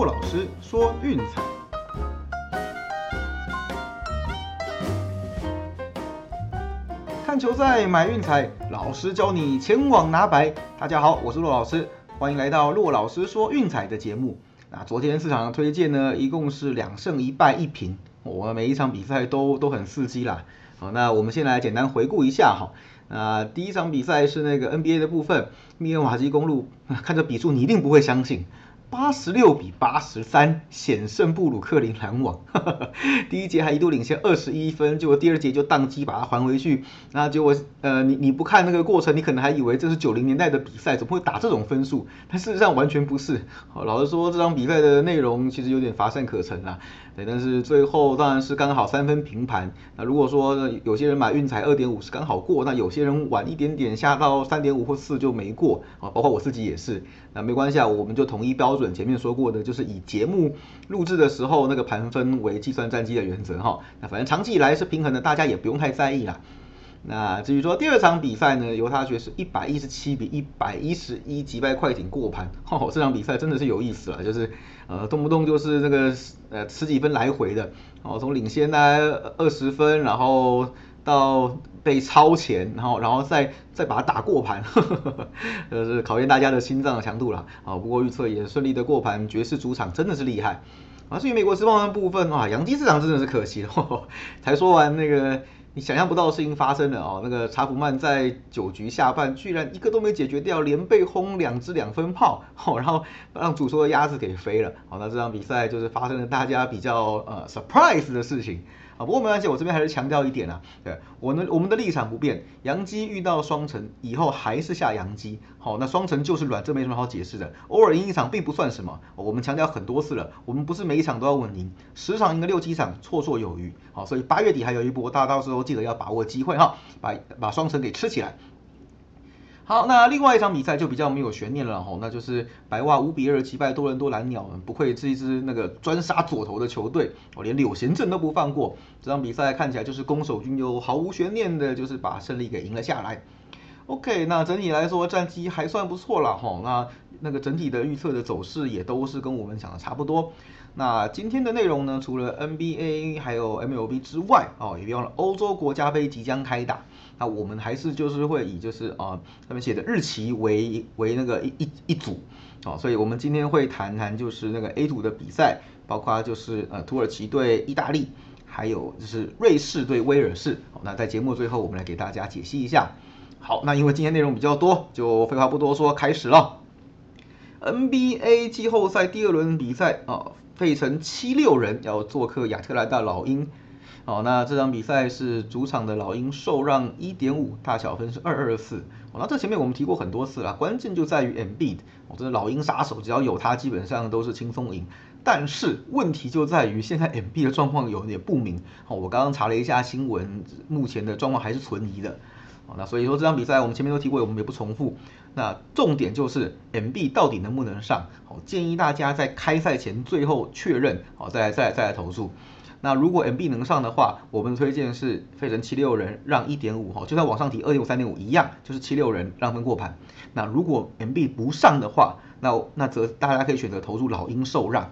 骆老师说运彩，看球赛买运彩，老师教你前往拿白。大家好，我是骆老师，欢迎来到骆老师说运彩的节目。那昨天市场的推荐呢，一共是两胜一败一平，我每一场比赛都都很刺激啦。好，那我们先来简单回顾一下哈。那第一场比赛是那个 NBA 的部分，密尔瓦基公路，看这比数你一定不会相信。八十六比八十三险胜布鲁克林篮网，第一节还一度领先二十一分，结果第二节就宕机把它还回去。那结果呃你你不看那个过程，你可能还以为这是九零年代的比赛，怎么会打这种分数？但事实上完全不是。好，老实说，这场比赛的内容其实有点乏善可陈啊。对，但是最后当然是刚好三分平盘。那如果说有些人买运彩二点五是刚好过，那有些人晚一点点下到三点五或四就没过啊，包括我自己也是。那没关系啊，我们就统一标准准，前面说过的就是以节目录制的时候那个盘分为计算战绩的原则哈。那反正长期以来是平衡的，大家也不用太在意啦。那至于说第二场比赛呢，犹他爵士一百一十七比一百一十一击败快艇过盘，哦，这场比赛真的是有意思了，就是呃动不动就是那个呃十几分来回的，哦，从领先呢二十分，然后到。被超前，然后然后再再把它打过盘，就是考验大家的心脏的强度了啊。不过预测也顺利的过盘，爵士主场真的是厉害。啊，至于美国之棒的部分啊，洋基市场真的是可惜了。才说完那个你想象不到的事情发生了哦，那个查普曼在九局下半居然一个都没解决掉，连被轰两支两分炮，哦，然后让主说的鸭子给飞了。好，那这场比赛就是发生了大家比较呃 surprise 的事情。啊，不过没关系，我这边还是强调一点啊，对我们我们的立场不变，阳基遇到双城以后还是下阳基，好，那双城就是软，这没什么好解释的，偶尔赢一场并不算什么，我们强调很多次了，我们不是每一场都要稳赢，十场赢个六七场绰绰有余，好，所以八月底还有一波，大家到时候记得要把握机会哈，把把双城给吃起来。好，那另外一场比赛就比较没有悬念了吼，那就是白袜五比二击败多伦多蓝鸟，不愧是一支那个专杀左投的球队，哦，连柳贤镇都不放过。这场比赛看起来就是攻守均优，毫无悬念的，就是把胜利给赢了下来。OK，那整体来说战绩还算不错了哈，那那个整体的预测的走势也都是跟我们讲的差不多。那今天的内容呢，除了 NBA 还有 MLB 之外，哦，也别忘了欧洲国家杯即将开打。那我们还是就是会以就是啊上面写的日期为为那个一一一组，哦，所以我们今天会谈谈就是那个 A 组的比赛，包括就是呃土耳其对意大利，还有就是瑞士对威尔士。那在节目最后我们来给大家解析一下。好，那因为今天内容比较多，就废话不多说，开始了。NBA 季后赛第二轮比赛啊，费城七六人要做客亚特兰大老鹰。好，那这场比赛是主场的老鹰受让一点五，大小分是二二四。哦，那这前面我们提过很多次了，关键就在于 M B 哦，这老鹰杀手只要有他，基本上都是轻松赢。但是问题就在于现在 M B 的状况有点不明。哦，我刚刚查了一下新闻，目前的状况还是存疑的。那所以说这场比赛我们前面都提过，我们也不重复。那重点就是 M B 到底能不能上？好，建议大家在开赛前最后确认，好，再来再来再来投诉。那如果 M B 能上的话，我们推荐是费城七六人让一点五哈，就算往上提二点五三点五一样，就是七六人让分过盘。那如果 M B 不上的话，那那则大家可以选择投入老鹰受让。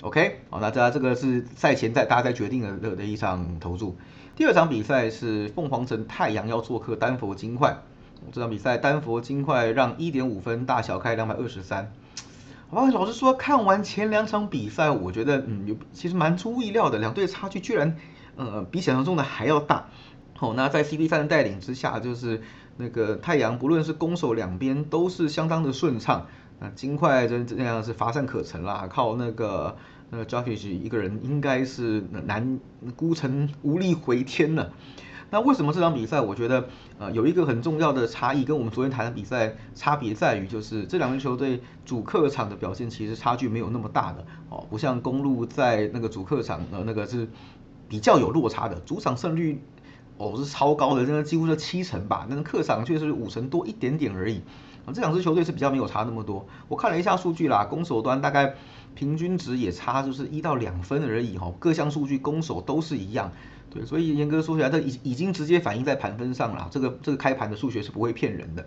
OK，好，那这这个是赛前在大家在决定的的一场投注。第二场比赛是凤凰城太阳要做客丹佛金块，这场比赛丹佛金块让一点五分，大小开两百二十三。好吧，老实说，看完前两场比赛，我觉得，嗯，有其实蛮出意料的，两队差距居然，呃，比想象中的还要大。好，那在 CP 三的带领之下，就是那个太阳，不论是攻守两边都是相当的顺畅。那金块真这样是乏善可陈啦，靠那个那个 j o f f i 一个人应该是难孤城无力回天了。那为什么这场比赛我觉得呃有一个很重要的差异，跟我们昨天谈的比赛差别在于，就是这两支球队主客场的表现其实差距没有那么大的哦，不像公路在那个主客场呃那个是比较有落差的，主场胜率哦是超高的，那个几乎是七成吧，那个客场却是五成多一点点而已啊，这两支球队是比较没有差那么多。我看了一下数据啦，攻守端大概平均值也差就是一到两分而已哈，各项数据攻守都是一样。对，所以严格说起来，这已已经直接反映在盘分上了。这个这个开盘的数学是不会骗人的。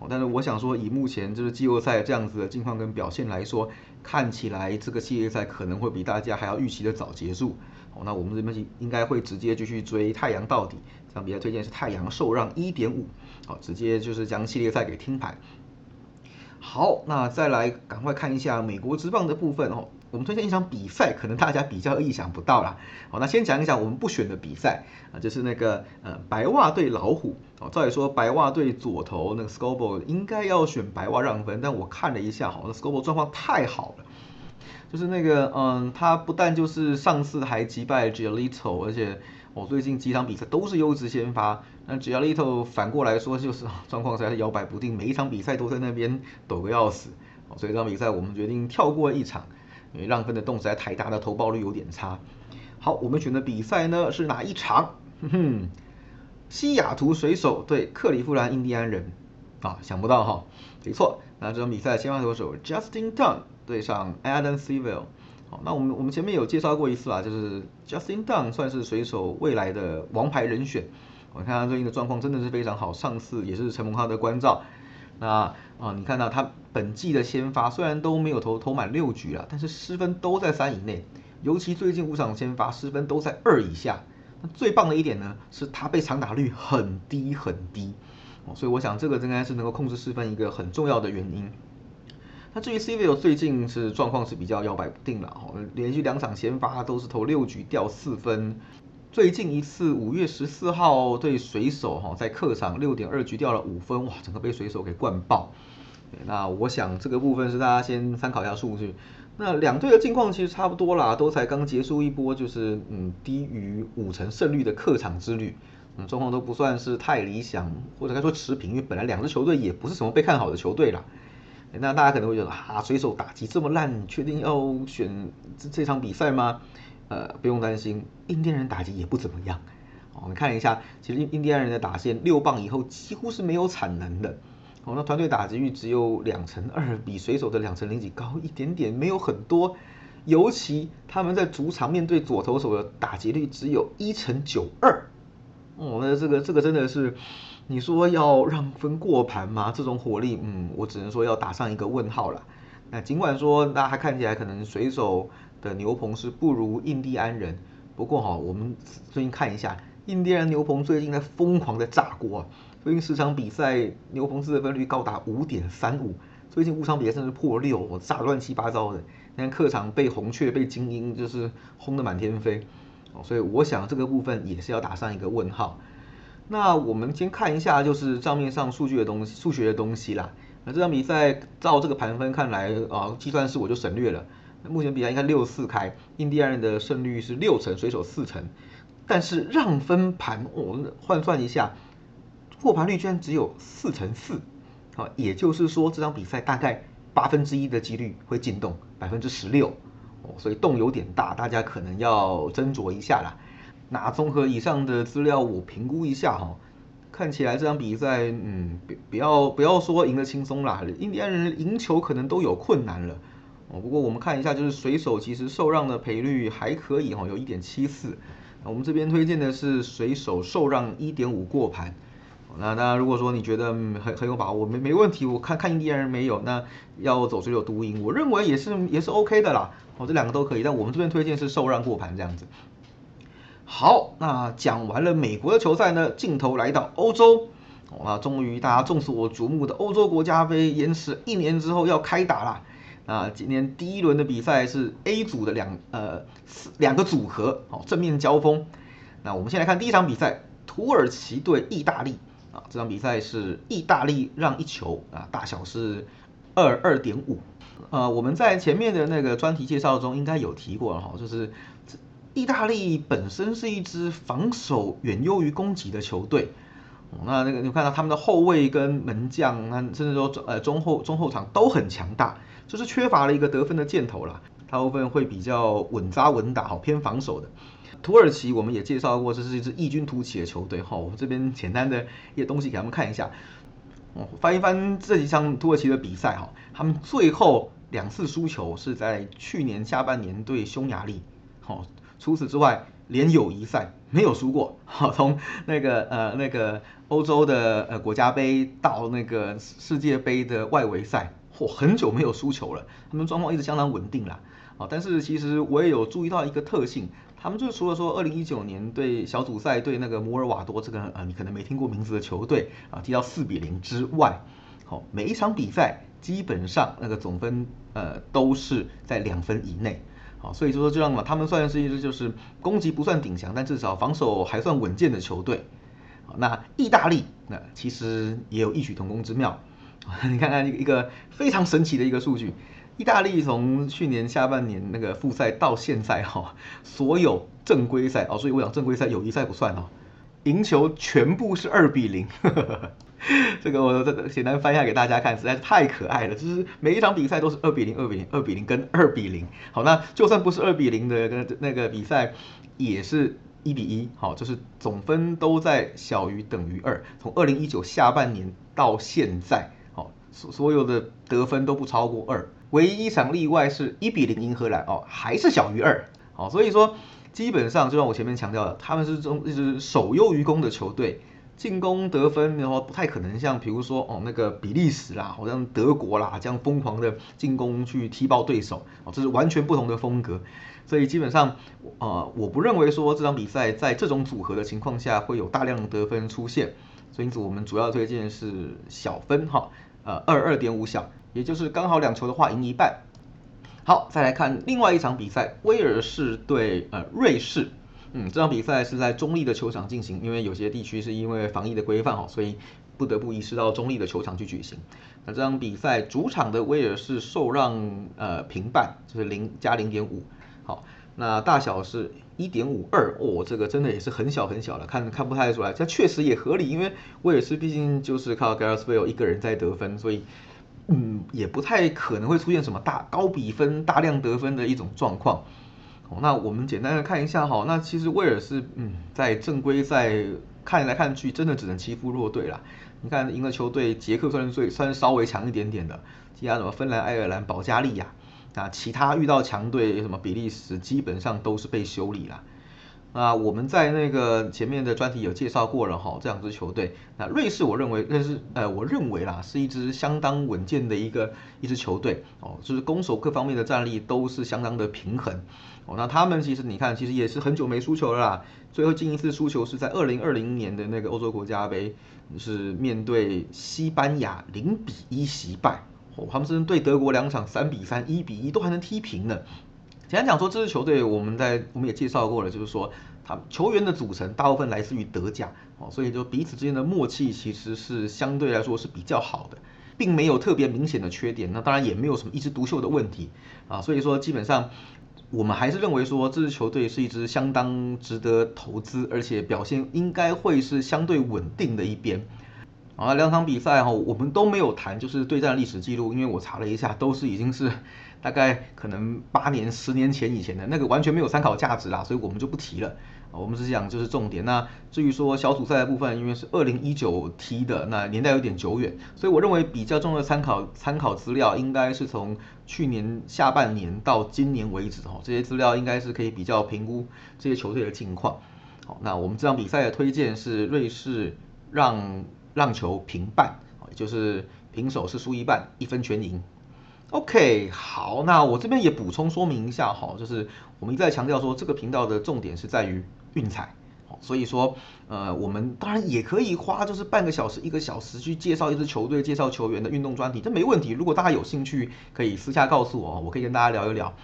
哦但是我想说，以目前就是季后赛这样子的境况跟表现来说，看起来这个系列赛可能会比大家还要预期的早结束。哦，那我们这边应该会直接继续追太阳到底。这场比赛推荐是太阳受让一点五，好，直接就是将系列赛给听牌。好，那再来赶快看一下美国职棒的部分哦。我们推荐一场比赛，可能大家比较意想不到啦。好，那先讲一讲我们不选的比赛啊，就是那个呃白袜对老虎。哦，照理说白袜对左投那个 Scoble 应该要选白袜让分，但我看了一下，好，那 Scoble 状况太好了，就是那个嗯，他不但就是上次还击败 Jolito，而且我最近几场比赛都是优质先发。那 j a l i t o 反过来说就是状况实在是摇摆不定，每一场比赛都在那边抖个要死。所以这场比赛我们决定跳过一场。因为让分的动实在太大，的投报率有点差。好，我们选的比赛呢是哪一场？哼哼，西雅图水手对克利夫兰印第安人啊，想不到哈，没错。那这场比赛先发投手 Justin Dunn 对上 Adam Seville。好，那我们我们前面有介绍过一次啊，就是 Justin Dunn 算是水手未来的王牌人选。我看他最近的状况真的是非常好，上次也是陈蒙浩的关照。那啊，你看到他本季的先发虽然都没有投投满六局了，但是失分都在三以内，尤其最近五场先发失分都在二以下。那最棒的一点呢，是他被长打率很低很低，哦，所以我想这个应该是能够控制失分一个很重要的原因。那至于 c v l 最近是状况是比较摇摆不定了，哦，连续两场先发都是投六局掉四分。最近一次五月十四号对水手哈，在客场六点二局掉了五分，哇，整个被水手给灌爆。那我想这个部分是大家先参考一下数据。那两队的境况其实差不多啦，都才刚结束一波就是嗯低于五成胜率的客场之旅，嗯状况都不算是太理想，或者该说持平，因为本来两支球队也不是什么被看好的球队啦。那大家可能会觉得啊，水手打击这么烂，确定要选这这场比赛吗？呃，不用担心，印第安人打击也不怎么样。我们看一下，其实印印第安人的打线六棒以后几乎是没有产能的。哦，那团队打击率只有两成二，比水手的两成零几高一点点，没有很多。尤其他们在主场面对左投手的打击率只有一成九二。哦，那这个这个真的是，你说要让分过盘吗？这种火力，嗯，我只能说要打上一个问号了。那尽管说，那还看起来可能水手。的牛棚是不如印第安人，不过哈，我们最近看一下，印第安牛棚最近在疯狂的炸锅啊！最近十场比赛牛棚自得分率高达五点三五，最近五场比赛甚至破六，我炸乱七八糟的。你看客场被红雀、被精英就是轰得满天飞哦，所以我想这个部分也是要打上一个问号。那我们先看一下就是账面上数据的东西、数学的东西啦。那这场比赛照这个盘分看来啊，计算式我就省略了。目前比赛应该六四开，印第安人的胜率是六成，水手四成，但是让分盘我们换算一下，破盘率居然只有四乘四，好，也就是说这场比赛大概八分之一的几率会进洞，百分之十六，哦，所以洞有点大，大家可能要斟酌一下啦。那综合以上的资料，我评估一下哈，看起来这场比赛，嗯，不不要不要说赢得轻松啦，印第安人赢球可能都有困难了。哦，不过我们看一下，就是水手其实受让的赔率还可以哈，有一点七四。我们这边推荐的是水手受让一点五过盘。那当然，如果说你觉得很很有把握，没没问题，我看看印第安人没有，那要走水手独赢，我认为也是也是 OK 的啦。哦，这两个都可以，但我们这边推荐是受让过盘这样子。好，那讲完了美国的球赛呢，镜头来到欧洲。那终于大家众所瞩目的欧洲国家杯，延迟一年之后要开打了。啊，今天第一轮的比赛是 A 组的两呃两个组合，哦正面交锋。那我们先来看第一场比赛，土耳其对意大利啊，这场比赛是意大利让一球啊，大小是二二点五。呃，我们在前面的那个专题介绍中应该有提过了哈，就是意大利本身是一支防守远优于攻击的球队。那那个你看到他们的后卫跟门将，那甚至说呃中后中后场都很强大。就是缺乏了一个得分的箭头啦，大部分会比较稳扎稳打，好偏防守的。土耳其我们也介绍过，这是一支异军突起的球队哈。我这边简单的一些东西给他们看一下，哦，翻一翻这几场土耳其的比赛哈，他们最后两次输球是在去年下半年对匈牙利，好，除此之外连友谊赛没有输过。好，从那个呃那个欧洲的呃国家杯到那个世界杯的外围赛，嚯，很久没有输球了。他们状况一直相当稳定啦。啊，但是其实我也有注意到一个特性，他们就除了说二零一九年对小组赛对那个摩尔瓦多这个呃你可能没听过名字的球队啊踢到四比零之外，好，每一场比赛基本上那个总分呃都是在两分以内，好，所以就说这样嘛，他们算是一支就是攻击不算顶强，但至少防守还算稳健的球队。好，那意大利那其实也有异曲同工之妙，你看看一个非常神奇的一个数据。意大利从去年下半年那个复赛到现在哈，所有正规赛哦，所以我讲正规赛友谊赛不算哦，赢球全部是二比零，这个我这个简单翻一下给大家看，实在是太可爱了，就是每一场比赛都是二比零、二比零、二比零跟二比零。好，那就算不是二比零的跟那个比赛，也是一比一，好，就是总分都在小于等于二。从二零一九下半年到现在，好，所所有的得分都不超过二。唯一一场例外是一比零赢荷兰哦，还是小于二，好，所以说基本上就像我前面强调的，他们是中一支守优于攻的球队，进攻得分的话不太可能像比如说哦那个比利时啦，好像德国啦这样疯狂的进攻去踢爆对手，哦这是完全不同的风格，所以基本上呃我不认为说这场比赛在这种组合的情况下会有大量得分出现，所以因此我们主要推荐是小分哈，呃二二点五小。也就是刚好两球的话赢一半。好，再来看另外一场比赛，威尔士对呃瑞士。嗯，这场比赛是在中立的球场进行，因为有些地区是因为防疫的规范哈，所以不得不移师到中立的球场去举行。那这场比赛主场的威尔士受让呃平半，就是零加零点五。好，那大小是一点五二哦，这个真的也是很小很小了，看看不太出来。这确实也合理，因为威尔士毕竟就是靠 Gareth Bale 一个人在得分，所以。嗯，也不太可能会出现什么大高比分、大量得分的一种状况。哦，那我们简单的看一下哈，那其实威尔士嗯，在正规赛看来看去，真的只能欺负弱队啦。你看赢了球队，捷克算是最算是稍微强一点点的，其他什么芬兰、爱尔兰、保加利亚啊，其他遇到强队什么比利时，基本上都是被修理了。啊，我们在那个前面的专题有介绍过了哈，这两支球队。那瑞士，我认为那是呃，我认为啦，是一支相当稳健的一个一支球队哦，就是攻守各方面的战力都是相当的平衡哦。那他们其实你看，其实也是很久没输球了啦，最后近一次输球是在二零二零年的那个欧洲国家杯，是面对西班牙零比一惜败哦，他们是对德国两场三比三、一比一都还能踢平呢。简单讲说，这支球队我们在我们也介绍过了，就是说，他球员的组成大部分来自于德甲哦，所以就彼此之间的默契其实是相对来说是比较好的，并没有特别明显的缺点。那当然也没有什么一枝独秀的问题啊，所以说基本上我们还是认为说这支球队是一支相当值得投资，而且表现应该会是相对稳定的一边。啊，两场比赛哈，我们都没有谈就是对战历史记录，因为我查了一下，都是已经是。大概可能八年、十年前以前的那个完全没有参考价值啦，所以我们就不提了啊。我们只讲就是重点。那至于说小组赛的部分，因为是二零一九踢的，那年代有点久远，所以我认为比较重要的参考参考资料应该是从去年下半年到今年为止哈，这些资料应该是可以比较评估这些球队的近况。好，那我们这场比赛的推荐是瑞士让让球平半，也就是平手是输一半，一分全赢。OK，好，那我这边也补充说明一下哈，就是我们一再强调说这个频道的重点是在于运彩，所以说呃我们当然也可以花就是半个小时一个小时去介绍一支球队、介绍球员的运动专题，这没问题。如果大家有兴趣，可以私下告诉我，我可以跟大家聊一聊。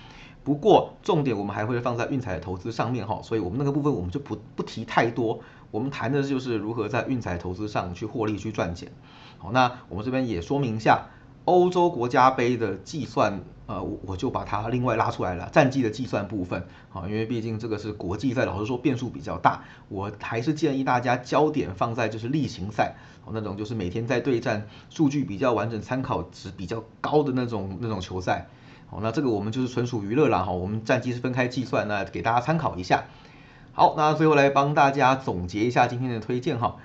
不过重点我们还会放在运彩的投资上面哈，所以我们那个部分我们就不不提太多，我们谈的就是如何在运彩投资上去获利去赚钱。好，那我们这边也说明一下。欧洲国家杯的计算，呃，我我就把它另外拉出来了，战绩的计算部分，啊，因为毕竟这个是国际赛，老实说变数比较大，我还是建议大家焦点放在就是例行赛，哦，那种就是每天在对战，数据比较完整，参考值比较高的那种那种球赛，好，那这个我们就是纯属娱乐啦，哈，我们战绩是分开计算，那给大家参考一下。好，那最后来帮大家总结一下今天的推荐哈。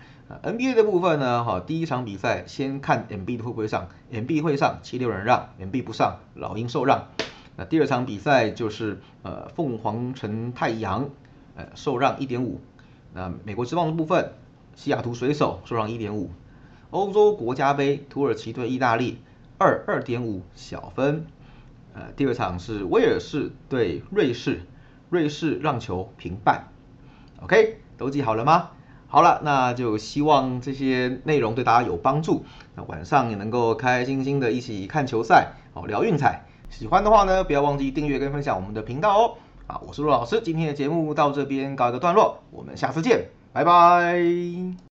NBA 的部分呢，哈，第一场比赛先看 MB 的会不会上，MB 会上七六人让，MB 不上老鹰受让。那第二场比赛就是呃凤凰城太阳呃受让一点五。那美国之棒的部分，西雅图水手受让一点五。欧洲国家杯，土耳其对意大利二二点五小分。呃，第二场是威尔士对瑞士，瑞士让球平半。OK，都记好了吗？好了，那就希望这些内容对大家有帮助。那晚上也能够开开心心的一起看球赛，哦，聊运彩。喜欢的话呢，不要忘记订阅跟分享我们的频道哦。啊，我是陆老师，今天的节目到这边告一个段落，我们下次见，拜拜。